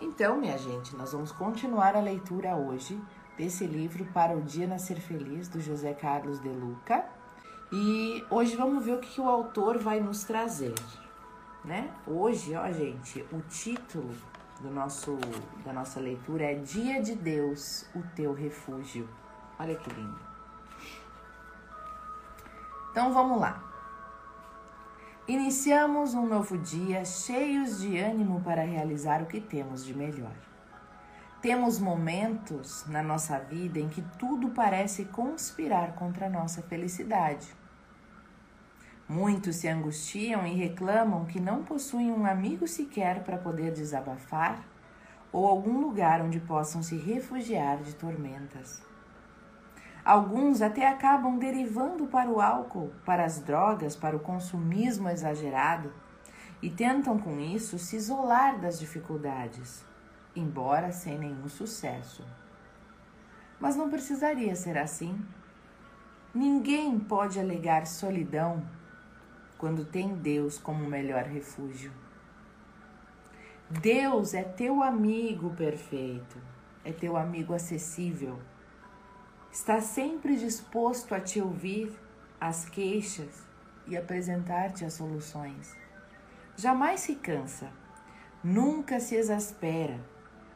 Então, minha gente, nós vamos continuar a leitura hoje desse livro Para o Dia Nascer Feliz, do José Carlos de Luca. E hoje vamos ver o que, o autor vai nos trazer, né? Hoje, ó, gente, o título do nosso, da nossa leitura é Dia de Deus, o teu refúgio. Olha que lindo. Então vamos lá. Iniciamos um novo dia cheios de ânimo para realizar o que temos de melhor. Temos momentos na nossa vida em que tudo parece conspirar contra a nossa felicidade. Muitos se angustiam e reclamam que não possuem um amigo sequer para poder desabafar ou algum lugar onde possam se refugiar de tormentas. Alguns até acabam derivando para o álcool, para as drogas, para o consumismo exagerado e tentam com isso se isolar das dificuldades, embora sem nenhum sucesso. Mas não precisaria ser assim. Ninguém pode alegar solidão quando tem Deus como melhor refúgio. Deus é teu amigo perfeito, é teu amigo acessível está sempre disposto a te ouvir as queixas e apresentar-te as soluções. Jamais se cansa, nunca se exaspera,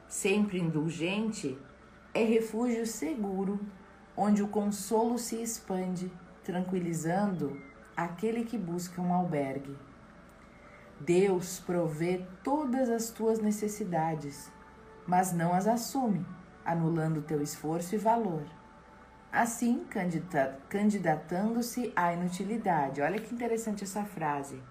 sempre indulgente, é refúgio seguro onde o consolo se expande, tranquilizando aquele que busca um albergue. Deus provê todas as tuas necessidades, mas não as assume, anulando teu esforço e valor assim candidatando-se à inutilidade. Olha que interessante essa frase.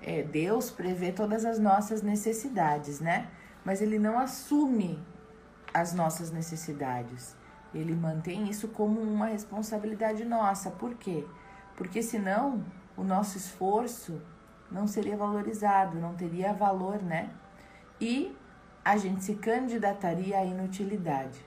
É, Deus prevê todas as nossas necessidades, né? Mas ele não assume as nossas necessidades. Ele mantém isso como uma responsabilidade nossa. Por quê? Porque senão o nosso esforço não seria valorizado, não teria valor, né? E a gente se candidataria à inutilidade.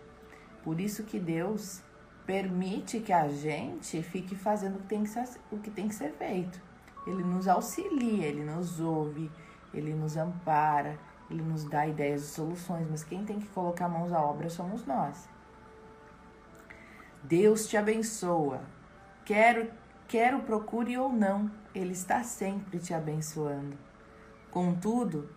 Por isso que Deus permite que a gente fique fazendo o que tem que ser, o que tem que ser feito. Ele nos auxilia, ele nos ouve, ele nos ampara, ele nos dá ideias e soluções, mas quem tem que colocar mãos à obra somos nós. Deus te abençoa. Quero, quero procure ou não, ele está sempre te abençoando. Contudo,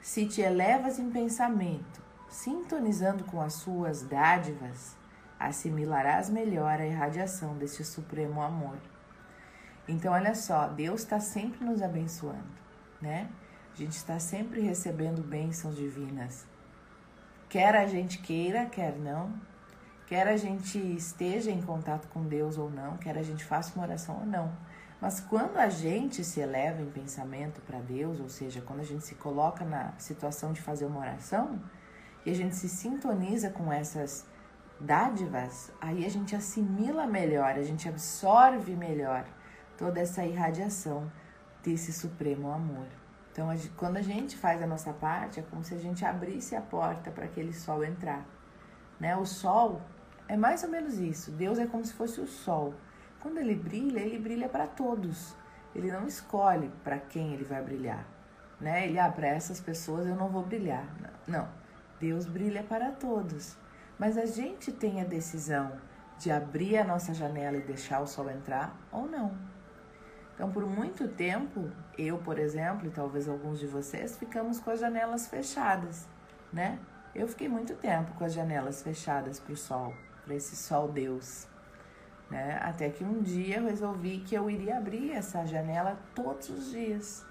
se te elevas em pensamento, sintonizando com as suas dádivas, assimilarás melhor a irradiação deste supremo amor. Então, olha só, Deus está sempre nos abençoando, né? A gente está sempre recebendo bênçãos divinas. Quer a gente queira, quer não, quer a gente esteja em contato com Deus ou não, quer a gente faça uma oração ou não. Mas quando a gente se eleva em pensamento para Deus, ou seja, quando a gente se coloca na situação de fazer uma oração e a gente se sintoniza com essas dádivas, aí a gente assimila melhor, a gente absorve melhor toda essa irradiação desse supremo amor. Então, a gente, quando a gente faz a nossa parte, é como se a gente abrisse a porta para aquele sol entrar. Né? O sol é mais ou menos isso. Deus é como se fosse o sol. Quando ele brilha, ele brilha para todos. Ele não escolhe para quem ele vai brilhar. Né? Ele, ah, para essas pessoas eu não vou brilhar. Não. Deus brilha para todos. Mas a gente tem a decisão de abrir a nossa janela e deixar o sol entrar ou não. Então, por muito tempo, eu, por exemplo, e talvez alguns de vocês, ficamos com as janelas fechadas, né? Eu fiquei muito tempo com as janelas fechadas para o sol, para esse sol Deus, né? Até que um dia eu resolvi que eu iria abrir essa janela todos os dias.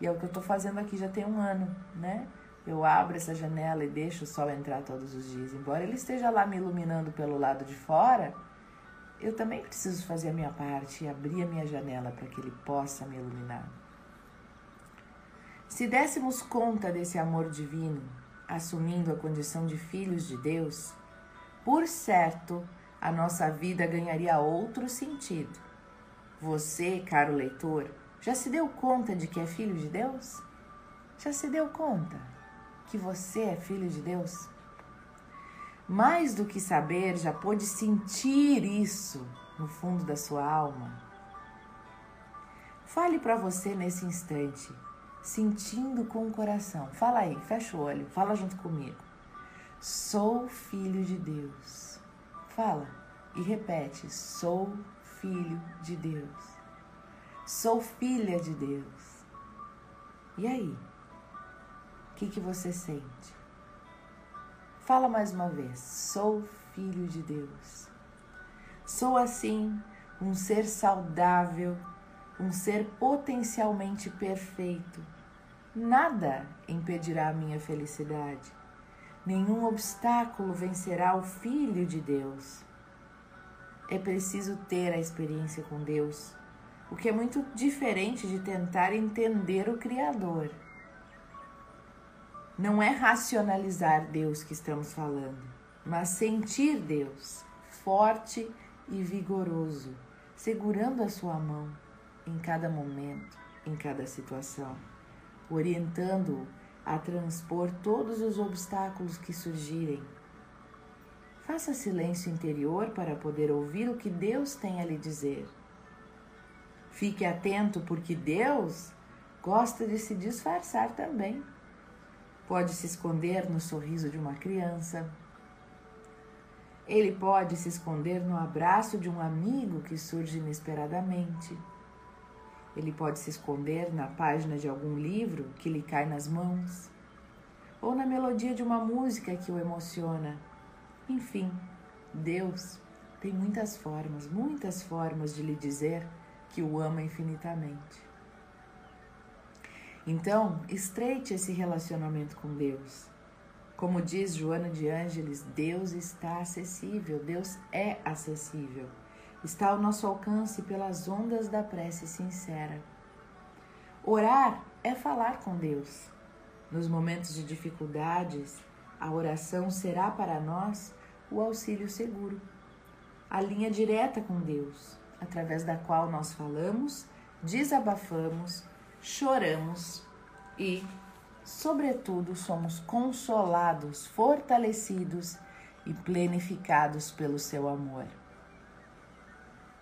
E é o que eu estou fazendo aqui já tem um ano, né? Eu abro essa janela e deixo o sol entrar todos os dias. Embora ele esteja lá me iluminando pelo lado de fora, eu também preciso fazer a minha parte e abrir a minha janela para que ele possa me iluminar. Se dessemos conta desse amor divino, assumindo a condição de filhos de Deus, por certo, a nossa vida ganharia outro sentido. Você, caro leitor, já se deu conta de que é filho de Deus? Já se deu conta? Que você é filho de Deus? Mais do que saber, já pôde sentir isso no fundo da sua alma? Fale para você nesse instante: sentindo com o coração. Fala aí, fecha o olho, fala junto comigo. Sou filho de Deus. Fala e repete: sou filho de Deus. Sou filha de Deus. E aí? Que, que você sente? Fala mais uma vez: sou filho de Deus. Sou assim um ser saudável, um ser potencialmente perfeito. Nada impedirá a minha felicidade. Nenhum obstáculo vencerá o Filho de Deus. É preciso ter a experiência com Deus, o que é muito diferente de tentar entender o Criador. Não é racionalizar Deus que estamos falando, mas sentir Deus forte e vigoroso, segurando a sua mão em cada momento, em cada situação, orientando-o a transpor todos os obstáculos que surgirem. Faça silêncio interior para poder ouvir o que Deus tem a lhe dizer. Fique atento, porque Deus gosta de se disfarçar também. Pode se esconder no sorriso de uma criança. Ele pode se esconder no abraço de um amigo que surge inesperadamente. Ele pode se esconder na página de algum livro que lhe cai nas mãos, ou na melodia de uma música que o emociona. Enfim, Deus tem muitas formas, muitas formas de lhe dizer que o ama infinitamente. Então, estreite esse relacionamento com Deus. Como diz Joana de Ângeles, Deus está acessível, Deus é acessível. Está ao nosso alcance pelas ondas da prece sincera. Orar é falar com Deus. Nos momentos de dificuldades, a oração será para nós o auxílio seguro, a linha direta com Deus, através da qual nós falamos, desabafamos choramos e, sobretudo, somos consolados, fortalecidos e plenificados pelo seu amor.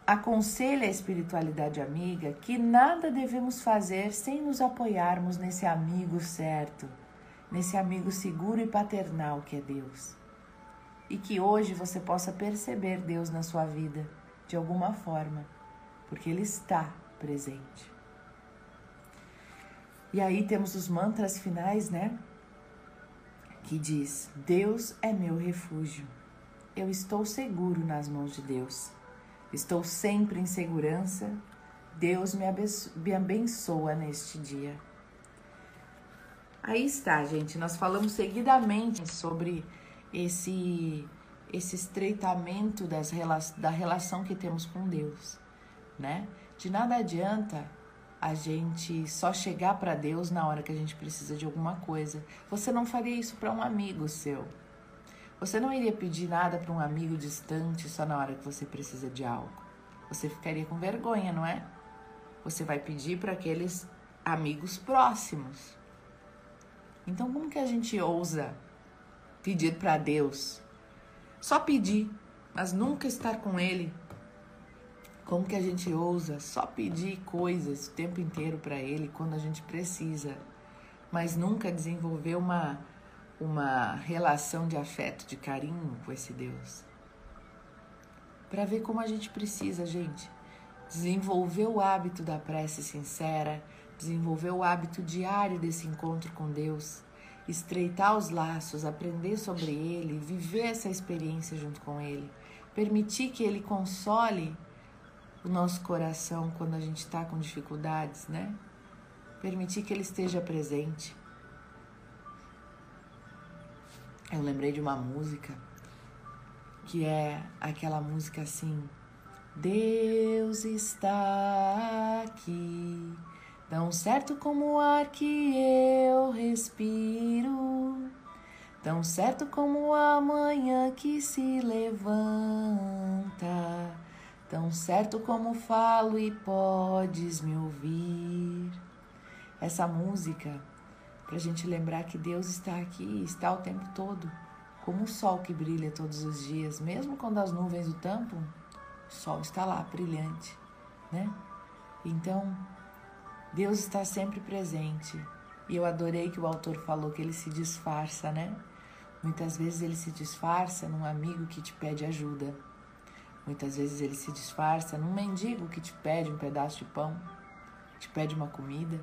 Aconselha a espiritualidade amiga que nada devemos fazer sem nos apoiarmos nesse amigo certo, nesse amigo seguro e paternal que é Deus. E que hoje você possa perceber Deus na sua vida de alguma forma, porque Ele está presente. E aí temos os mantras finais, né? Que diz: Deus é meu refúgio. Eu estou seguro nas mãos de Deus. Estou sempre em segurança. Deus me abençoa neste dia. Aí está, gente. Nós falamos seguidamente sobre esse esse estreitamento das, da relação que temos com Deus, né? De nada adianta a gente só chegar para Deus na hora que a gente precisa de alguma coisa. Você não faria isso para um amigo seu. Você não iria pedir nada para um amigo distante só na hora que você precisa de algo. Você ficaria com vergonha, não é? Você vai pedir para aqueles amigos próximos. Então, como que a gente ousa pedir para Deus? Só pedir, mas nunca estar com Ele como que a gente ousa só pedir coisas o tempo inteiro para Ele quando a gente precisa, mas nunca desenvolver uma, uma relação de afeto, de carinho com esse Deus? Para ver como a gente precisa, gente. Desenvolver o hábito da prece sincera, desenvolver o hábito diário desse encontro com Deus, estreitar os laços, aprender sobre Ele, viver essa experiência junto com Ele, permitir que Ele console o nosso coração quando a gente está com dificuldades, né? Permitir que ele esteja presente. Eu lembrei de uma música que é aquela música assim: Deus está aqui, tão certo como o ar que eu respiro, tão certo como a manhã que se levanta tão certo como falo e podes me ouvir. Essa música, para a gente lembrar que Deus está aqui, está o tempo todo, como o sol que brilha todos os dias, mesmo quando as nuvens o tampam, o sol está lá, brilhante, né? Então, Deus está sempre presente E eu adorei que o autor falou que ele se disfarça, né? Muitas vezes ele se disfarça num amigo que te pede ajuda. Muitas vezes ele se disfarça num mendigo que te pede um pedaço de pão, te pede uma comida.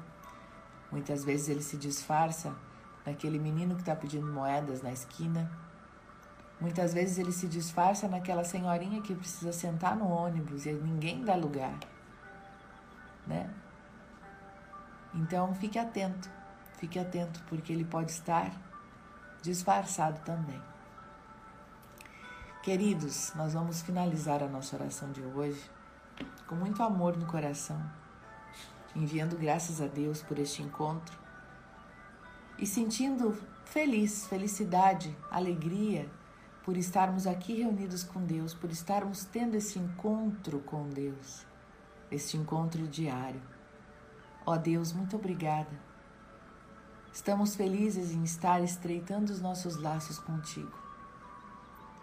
Muitas vezes ele se disfarça naquele menino que está pedindo moedas na esquina. Muitas vezes ele se disfarça naquela senhorinha que precisa sentar no ônibus e ninguém dá lugar, né? Então fique atento, fique atento porque ele pode estar disfarçado também. Queridos, nós vamos finalizar a nossa oração de hoje com muito amor no coração, enviando graças a Deus por este encontro e sentindo feliz, felicidade, alegria por estarmos aqui reunidos com Deus, por estarmos tendo esse encontro com Deus, este encontro diário. Ó oh Deus, muito obrigada. Estamos felizes em estar estreitando os nossos laços contigo.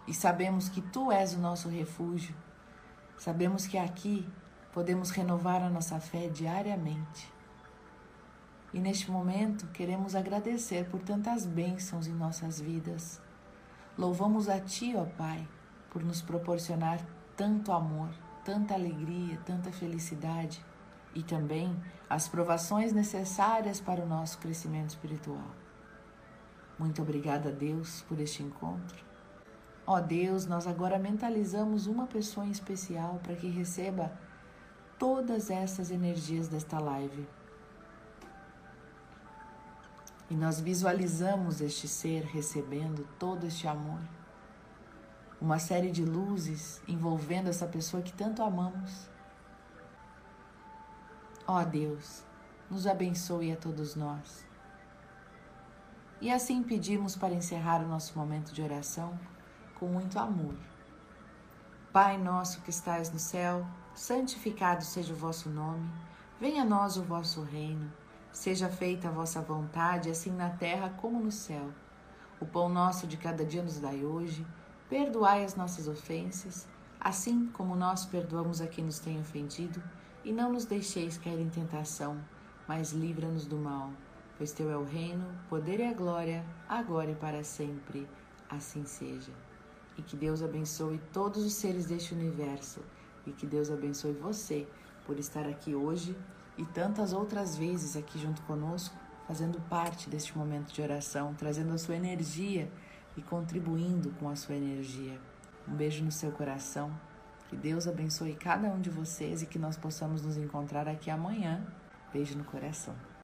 E sabemos que tu és o nosso refúgio. Sabemos que aqui podemos renovar a nossa fé diariamente. E neste momento queremos agradecer por tantas bênçãos em nossas vidas. Louvamos a Ti, ó Pai, por nos proporcionar tanto amor, tanta alegria, tanta felicidade e também as provações necessárias para o nosso crescimento espiritual. Muito obrigada, Deus, por este encontro. Ó Deus, nós agora mentalizamos uma pessoa em especial para que receba todas essas energias desta live e nós visualizamos este ser recebendo todo este amor. Uma série de luzes envolvendo essa pessoa que tanto amamos. Ó Deus, nos abençoe a todos nós. E assim pedimos para encerrar o nosso momento de oração com muito amor. Pai nosso que estais no céu, santificado seja o vosso nome, venha a nós o vosso reino. Seja feita a vossa vontade, assim na terra como no céu. O pão nosso de cada dia nos dai hoje. Perdoai as nossas ofensas, assim como nós perdoamos a quem nos tem ofendido. E não nos deixeis cair em tentação, mas livra-nos do mal. Pois teu é o reino, o poder e a glória, agora e para sempre. Assim seja. E que Deus abençoe todos os seres deste universo. E que Deus abençoe você por estar aqui hoje e tantas outras vezes aqui junto conosco, fazendo parte deste momento de oração, trazendo a sua energia e contribuindo com a sua energia. Um beijo no seu coração. Que Deus abençoe cada um de vocês e que nós possamos nos encontrar aqui amanhã. Beijo no coração.